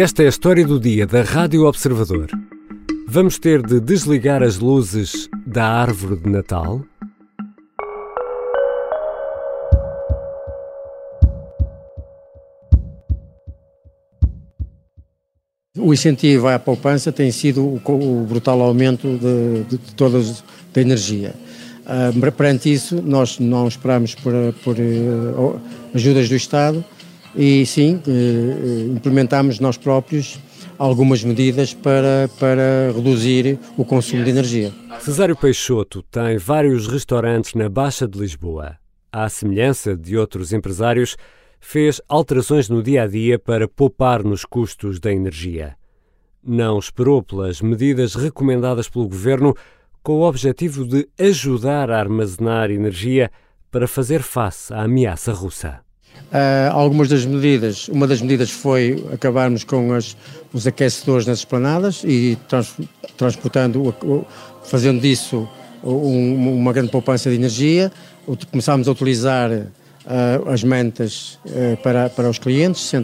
Esta é a história do dia da Rádio Observador. Vamos ter de desligar as luzes da árvore de Natal? O incentivo à poupança tem sido o, brutal aumento de, de, de energia. Uh, perante isso, nós não esperamos por, por uh, ajudas do Estado e sim, uh, implementamos nós próprios algumas medidas para, para reduzir o consumo de energia. Cesário Peixoto tem vários restaurantes na Baixa de Lisboa. À semelhança de outros empresários, fez alterações no dia a dia para poupar nos custos da energia. Não esperou pelas medidas recomendadas pelo governo com o objetivo de ajudar a armazenar energia para fazer face à ameaça russa. Uh, algumas das medidas, uma das medidas foi acabarmos com as, os aquecedores nas esplanadas e trans, transportando, fazendo disso um, uma grande poupança de energia. Começámos a utilizar uh, as mantas uh, para, para os clientes se,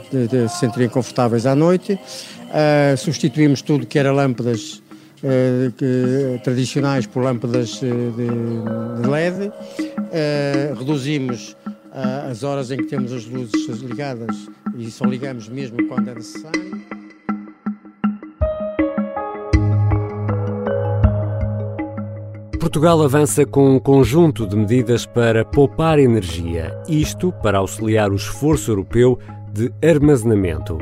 sentirem confortáveis à noite. substituímos tudo que era lâmpadas eh, que, tradicionais por lâmpadas eh, de, de LED, eh, reduzimos as horas em que temos as luzes ligadas e só ligamos mesmo quando é necessário. Portugal avança com um conjunto de medidas para poupar energia, isto para auxiliar o esforço europeu de armazenamento.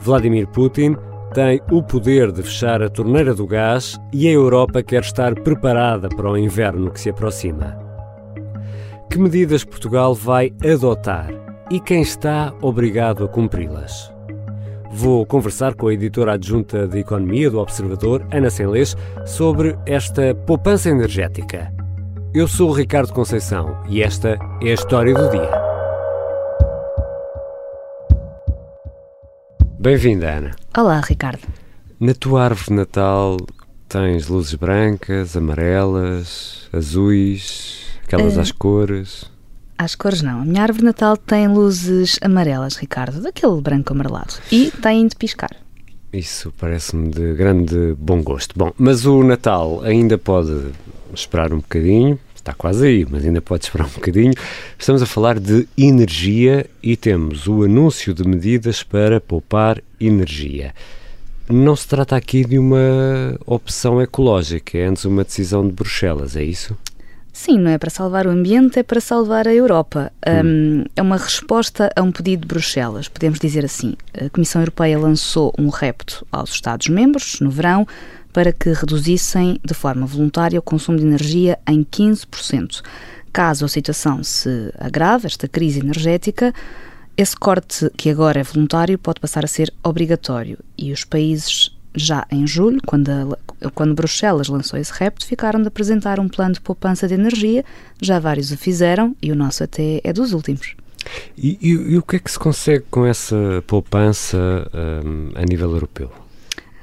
Vladimir Putin tem o poder de fechar a torneira do gás e a Europa quer estar preparada para o inverno que se aproxima. Que medidas Portugal vai adotar e quem está obrigado a cumpri-las? Vou conversar com a editora adjunta de Economia do Observador, Ana Senlês, sobre esta poupança energética. Eu sou o Ricardo Conceição e esta é a história do dia. Bem-vinda, Ana. Olá, Ricardo. Na tua árvore de Natal tens luzes brancas, amarelas, azuis, aquelas uh, às cores. Às cores não. A minha árvore de Natal tem luzes amarelas, Ricardo, daquele branco amarelado. E tem de piscar. Isso parece-me de grande bom gosto. Bom, mas o Natal ainda pode esperar um bocadinho, está quase aí, mas ainda pode esperar um bocadinho. Estamos a falar de energia e temos o anúncio de medidas para poupar energia. Não se trata aqui de uma opção ecológica, é antes uma decisão de Bruxelas, é isso? Sim, não é para salvar o ambiente, é para salvar a Europa. Hum. Um, é uma resposta a um pedido de Bruxelas, podemos dizer assim. A Comissão Europeia lançou um repto aos Estados-membros no verão para que reduzissem de forma voluntária o consumo de energia em 15%. Caso a situação se agrave, esta crise energética, esse corte, que agora é voluntário, pode passar a ser obrigatório e os países já em julho, quando, a, quando Bruxelas lançou esse repto, ficaram de apresentar um plano de poupança de energia. Já vários o fizeram e o nosso até é dos últimos. E, e, e o que é que se consegue com essa poupança um, a nível europeu?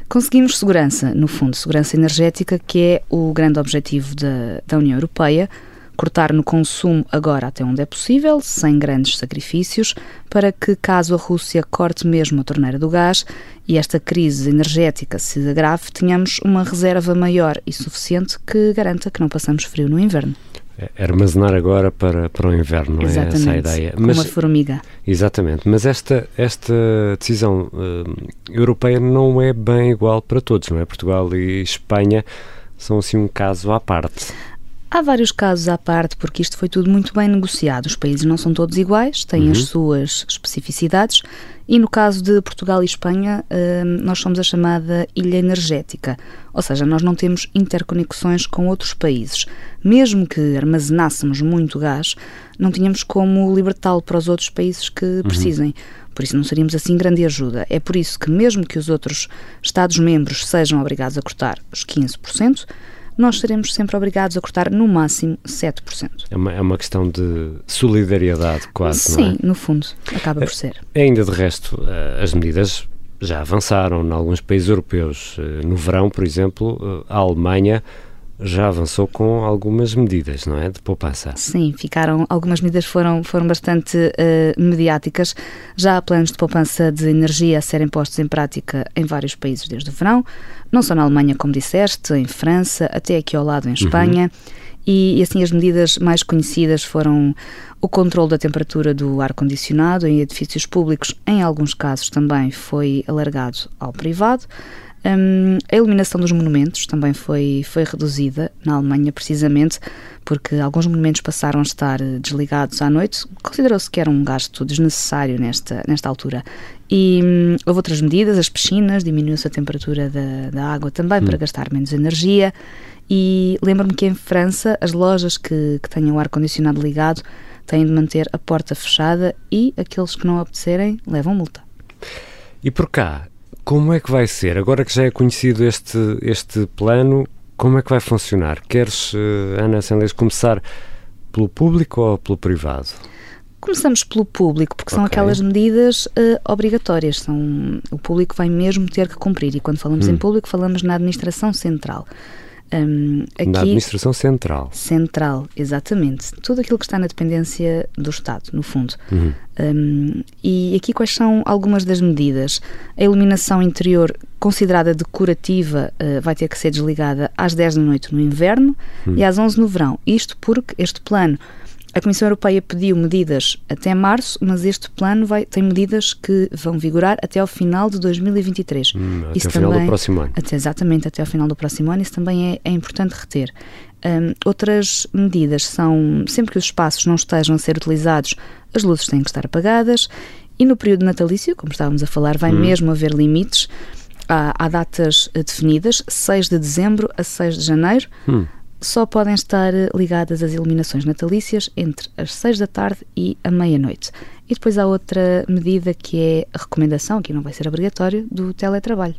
Conseguimos segurança, no fundo, segurança energética, que é o grande objetivo da, da União Europeia, cortar no consumo agora até onde é possível, sem grandes sacrifícios, para que, caso a Rússia corte mesmo a torneira do gás e esta crise energética se agrave, tenhamos uma reserva maior e suficiente que garanta que não passamos frio no inverno. É armazenar agora para, para o inverno, não é essa a ideia. Como mas, uma formiga. Exatamente, mas esta, esta decisão uh, europeia não é bem igual para todos, não é? Portugal e Espanha são assim um caso à parte. Há vários casos à parte, porque isto foi tudo muito bem negociado. Os países não são todos iguais, têm uhum. as suas especificidades, e no caso de Portugal e Espanha, hum, nós somos a chamada ilha energética, ou seja, nós não temos interconexões com outros países. Mesmo que armazenássemos muito gás, não tínhamos como libertá-lo para os outros países que uhum. precisem. Uhum. Por isso não seríamos assim grande ajuda. É por isso que, mesmo que os outros Estados-membros sejam obrigados a cortar os 15%, nós seremos sempre obrigados a cortar no máximo 7%. É uma, é uma questão de solidariedade, quase, Sim, não é? no fundo, acaba por ser. É, ainda de resto, eh, as medidas já avançaram em alguns países europeus. Eh, no verão, por exemplo, eh, a Alemanha já avançou com algumas medidas, não é? De poupança. Sim, ficaram, algumas medidas foram, foram bastante uh, mediáticas. Já há planos de poupança de energia a serem postos em prática em vários países desde o verão, não só na Alemanha, como disseste, em França, até aqui ao lado em Espanha. Uhum. E, e, assim as medidas mais conhecidas foram o controle da temperatura do ar-condicionado em edifícios públicos, em alguns casos também foi alargado ao privado. Um, a iluminação dos monumentos também foi, foi reduzida na Alemanha, precisamente porque alguns monumentos passaram a estar desligados à noite. Considerou-se que era um gasto desnecessário nesta, nesta altura. E hum, houve outras medidas, as piscinas, diminuiu-se a temperatura da, da água também hum. para gastar menos energia. E lembro-me que em França as lojas que, que tenham o ar-condicionado ligado têm de manter a porta fechada e aqueles que não obedecerem levam multa. E por cá, como é que vai ser? Agora que já é conhecido este, este plano, como é que vai funcionar? Queres, eh, Ana Senles, começar pelo público ou pelo privado? Começamos pelo público, porque são aquelas medidas uh, obrigatórias. São, o público vai mesmo ter que cumprir. E quando falamos hum. em público, falamos na administração central. Um, aqui, na administração central. Central, exatamente. Tudo aquilo que está na dependência do Estado, no fundo. Uhum. Um, e aqui quais são algumas das medidas? A iluminação interior considerada decorativa uh, vai ter que ser desligada às 10 da noite no inverno uhum. e às 11 no verão. Isto porque este plano a Comissão Europeia pediu medidas até março, mas este plano vai, tem medidas que vão vigorar até ao final de 2023. Hum, até isso também, final do próximo ano. Até, exatamente, até ao final do próximo ano. Isso também é, é importante reter. Um, outras medidas são, sempre que os espaços não estejam a ser utilizados, as luzes têm que estar apagadas e no período natalício, como estávamos a falar, vai hum. mesmo haver limites. Há, há, datas definidas, 6 de dezembro a 6 de janeiro. Hum só podem estar ligadas as iluminações natalícias entre as 6 da tarde e a meia-noite. E depois há outra medida que é a recomendação, que não vai ser obrigatório, do teletrabalho.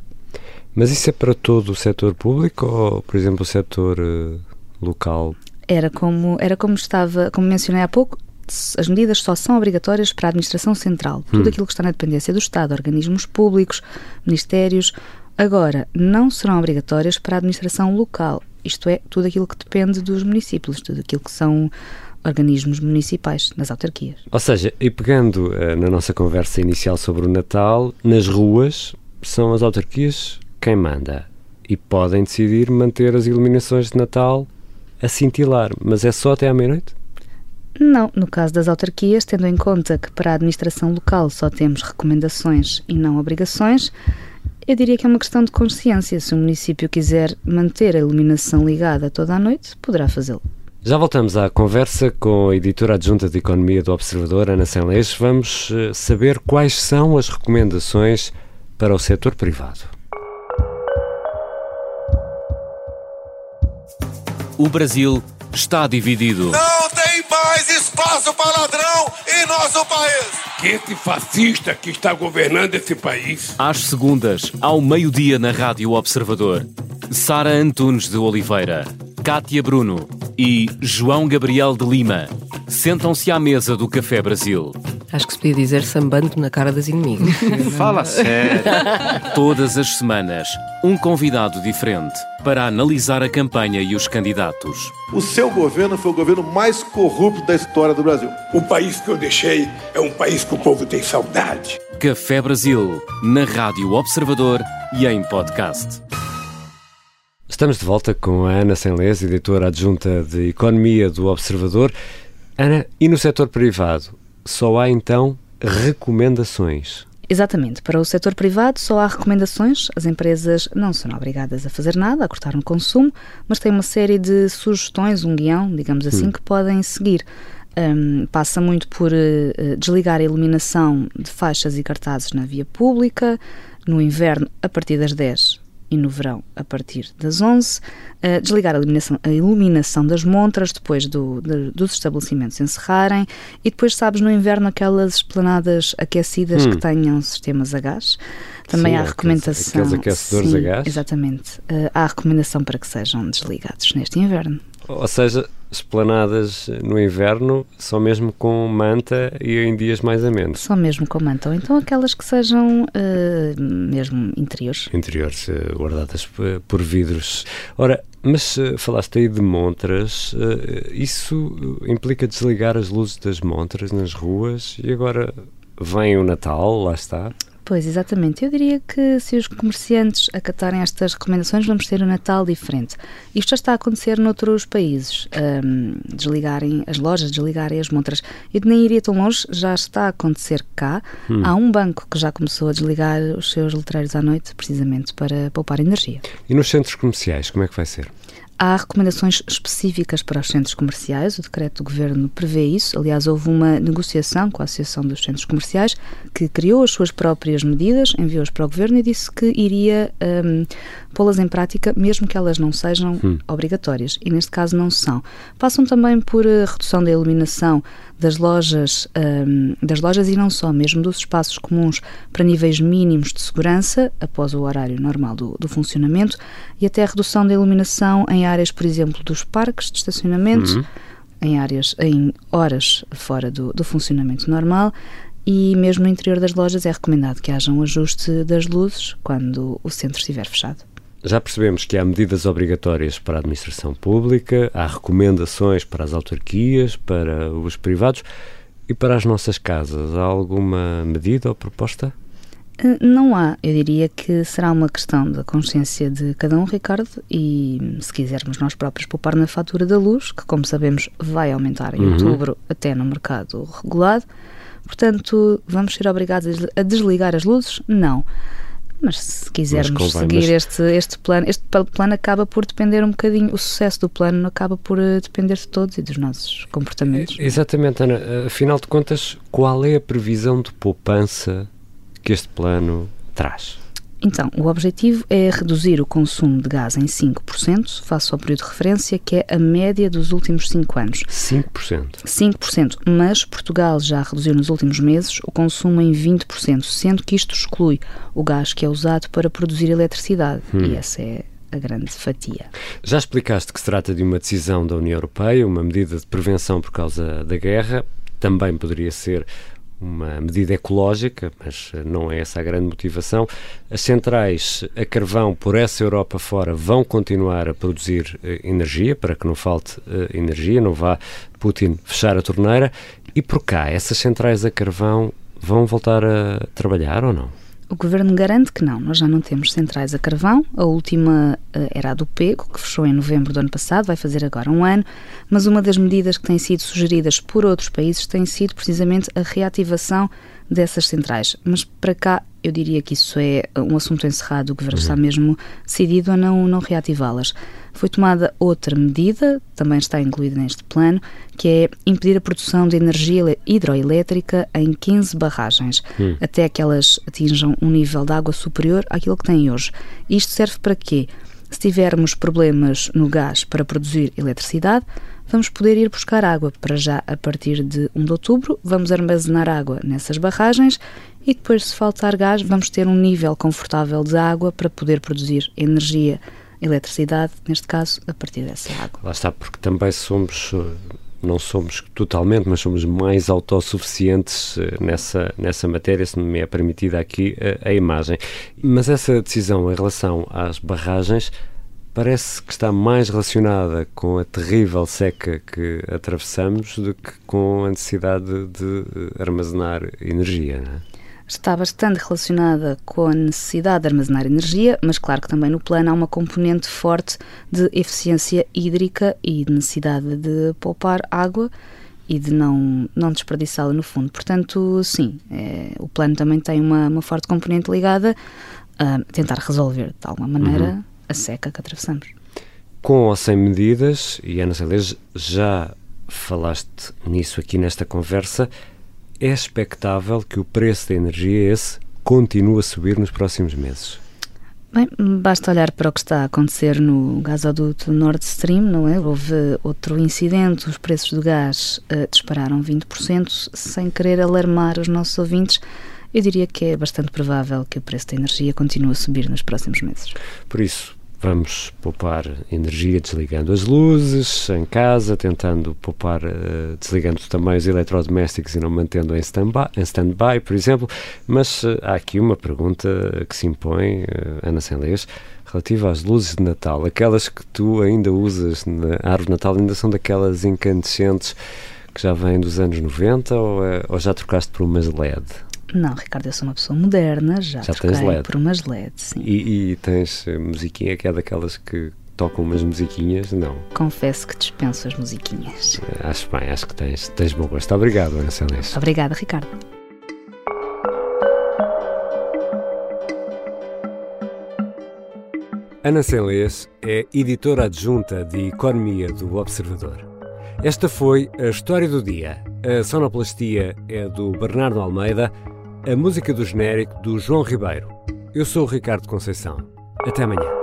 Mas isso é para todo o setor público ou, por exemplo, o setor uh, local? Era como, era como estava, como mencionei há pouco, as medidas só são obrigatórias para a administração central. Tudo hum. aquilo que está na dependência do Estado, organismos públicos, ministérios. Agora, não serão obrigatórias para a administração local. Isto é, tudo aquilo que depende dos municípios, tudo aquilo que são organismos municipais, nas autarquias. Ou seja, e pegando uh, na nossa conversa inicial sobre o Natal, nas ruas são as autarquias quem manda e podem decidir manter as iluminações de Natal a cintilar, mas é só até à meia-noite? Não, no caso das autarquias, tendo em conta que para a administração local só temos recomendações e não obrigações, eu diria que é uma questão de consciência. Se o município quiser manter a iluminação ligada toda a noite, poderá fazê-lo. Já voltamos à conversa com a editora adjunta de Economia do Observador, Ana Senlês. Vamos eh, saber quais são as recomendações para o setor privado. O Brasil está dividido. Não mais espaço para ladrão em nosso país. Que esse fascista que está governando esse país. Às segundas, ao meio-dia na Rádio Observador. Sara Antunes de Oliveira, Cátia Bruno e João Gabriel de Lima sentam-se à mesa do Café Brasil. Acho que se podia dizer sambando na cara das inimigas. Fala sério. Todas as semanas, um convidado diferente para analisar a campanha e os candidatos. O seu governo foi o governo mais corrupto da história do Brasil. O país que eu deixei é um país que o povo tem saudade. Café Brasil, na Rádio Observador e em podcast. Estamos de volta com a Ana Senlez, editora adjunta de Economia do Observador. Ana, e no setor privado, só há então recomendações? Exatamente. Para o setor privado só há recomendações. As empresas não são obrigadas a fazer nada, a cortar no consumo, mas têm uma série de sugestões, um guião, digamos assim, hum. que podem seguir. Um, passa muito por uh, desligar a iluminação de faixas e cartazes na via pública, no inverno a partir das 10 e no verão a partir das 11, uh, desligar a iluminação, a iluminação, das montras depois do, de, dos estabelecimentos encerrarem e depois, sabes, no inverno aquelas esplanadas aquecidas hum. que tenham sistemas a gás. Também sim, há recomendação. Aqueles aquecedores sim, a gás? Exatamente. Uh, há recomendação para que sejam desligados neste inverno. Ou seja, esplanadas no inverno só mesmo com manta e em dias mais amenos. Só mesmo com manta, ou então aquelas que sejam uh, mesmo interiores. Interiores, uh, guardadas por vidros. Ora, mas uh, falaste aí de montras, isso implica desligar as luzes das montras nas ruas e agora vem o Natal, lá está. Pois, exatamente. Eu diria que se os comerciantes acatarem estas recomendações, vamos ter um Natal diferente. Isto já está a acontecer noutros países, um, desligarem as lojas, desligarem as montras. Eu nem iria tão longe, já está a acontecer cá. Hum. Há um banco que já começou a desligar os seus letreiros à noite, precisamente para poupar energia. E nos centros comerciais, como é que vai ser? Há recomendações específicas para os centros comerciais, o decreto do governo prevê isso. Aliás, houve uma negociação com a Associação dos Centros Comerciais que criou as suas próprias medidas, enviou-as para o governo e disse que iria um, pô-las em prática, mesmo que elas não sejam hum. obrigatórias. E neste caso não são. Passam também por eh, redução da iluminação das lojas, um, das lojas e não só, mesmo dos espaços comuns para níveis mínimos de segurança após o horário normal do, do funcionamento e até a redução da iluminação em áreas, por exemplo, dos parques de estacionamento, uhum. em áreas, em horas fora do, do funcionamento normal e mesmo no interior das lojas é recomendado que haja um ajuste das luzes quando o centro estiver fechado. Já percebemos que há medidas obrigatórias para a administração pública, há recomendações para as autarquias, para os privados e para as nossas casas. Há alguma medida ou proposta? Eh, não há. Eu diria que será uma questão da consciência de cada um, Ricardo, e se quisermos nós próprios poupar na fatura da luz, que, como sabemos, vai aumentar em uhum. outubro até no mercado regulado. Portanto, vamos ser obrigados a desligar as luzes? Não. Mas se quisermos mas seguir mas... este, este plano, este plano acaba por depender um bocadinho, o sucesso do plano acaba por eh, depender de todos e dos nossos comportamentos. Exatamente, Ana. Afinal de contas, qual é a previsão de poupança que este plano traz? Então, o objetivo é reduzir o consumo de gás em 5%, face ao período de referência, que é a média dos últimos 5 anos. 5%? 5%, mas Portugal já reduziu nos últimos meses o consumo em 20%, sendo que isto exclui o gás que é usado para produzir eletricidade. Hum. E essa é a grande fatia. Já explicaste que se trata de uma decisão da União Europeia, uma medida de prevenção por causa da guerra, também poderia ser uma medida ecológica, mas não é essa a grande motivação. As centrais a carvão por essa Europa fora vão continuar a produzir eh, energia para que não falte eh, energia, não vá Putin fechar a torneira. E por cá, essas centrais a carvão vão voltar a trabalhar ou não? O governo garante que não. Nós já não temos centrais a carvão. A última uh, era a do Pego, que fechou em novembro do ano passado, vai fazer agora um ano. Mas uma das medidas que têm sido sugeridas por outros países tem sido precisamente a reativação dessas centrais. Mas para cá eu diria que isso é um assunto encerrado, o Governo uhum. está mesmo decidido a não, não reativá-las. Foi tomada outra medida, também está incluída neste plano, que é impedir a produção de energia hidroelétrica em 15 barragens, uhum. até que elas atinjam um nível de água superior àquilo que têm hoje. Isto serve para quê? Se tivermos problemas no gás para produzir eletricidade, vamos poder ir buscar água. Para já, a partir de 1 de outubro, vamos armazenar água nessas barragens e depois, se faltar gás, vamos ter um nível confortável de água para poder produzir energia, eletricidade, neste caso, a partir dessa água. Lá está, porque também somos não somos totalmente, mas somos mais autossuficientes eh, nessa, nessa matéria, se me é permitida aqui a, a imagem. Mas essa decisão em relação às barragens parece que está mais relacionada com a terrível seca que atravessamos do que com a necessidade de armazenar energia. Não é? Está bastante relacionada com a necessidade de armazenar energia, mas claro que também no plano há uma componente forte de eficiência hídrica e de necessidade de poupar água e de não, não desperdiçá-la no fundo. Portanto, sim, é, o plano também tem uma, uma forte componente ligada a tentar resolver de alguma maneira uhum. a seca que atravessamos. Com ou sem medidas, e Ana Celes, já falaste nisso aqui nesta conversa, é expectável que o preço da energia esse continue a subir nos próximos meses? Bem, basta olhar para o que está a acontecer no gasoduto Nord Stream, não é? Houve outro incidente, os preços do gás uh, dispararam 20%, sem querer alarmar os nossos ouvintes. Eu diria que é bastante provável que o preço da energia continue a subir nos próximos meses. Por isso, Vamos poupar energia desligando as luzes em casa, tentando poupar, uh, desligando também os eletrodomésticos e não mantendo em stand-by, stand por exemplo. Mas uh, há aqui uma pergunta que se impõe, uh, Ana Senlês, relativa às luzes de Natal. Aquelas que tu ainda usas na árvore de Natal ainda são daquelas incandescentes que já vêm dos anos 90 ou, ou já trocaste por umas LED? Não, Ricardo, eu sou uma pessoa moderna, já, já tens LED. por umas LED, sim. E, e tens musiquinha que é daquelas que tocam umas musiquinhas? Não. Confesso que dispenso as musiquinhas. Acho bem, acho que tens, tens bom gosto. Obrigado, Ana Celeste. Obrigada, Ricardo. Ana Celeste é editora adjunta de Economia do Observador. Esta foi a história do dia. A sonoplastia é do Bernardo Almeida a música do genérico do João Ribeiro. Eu sou o Ricardo Conceição. Até amanhã.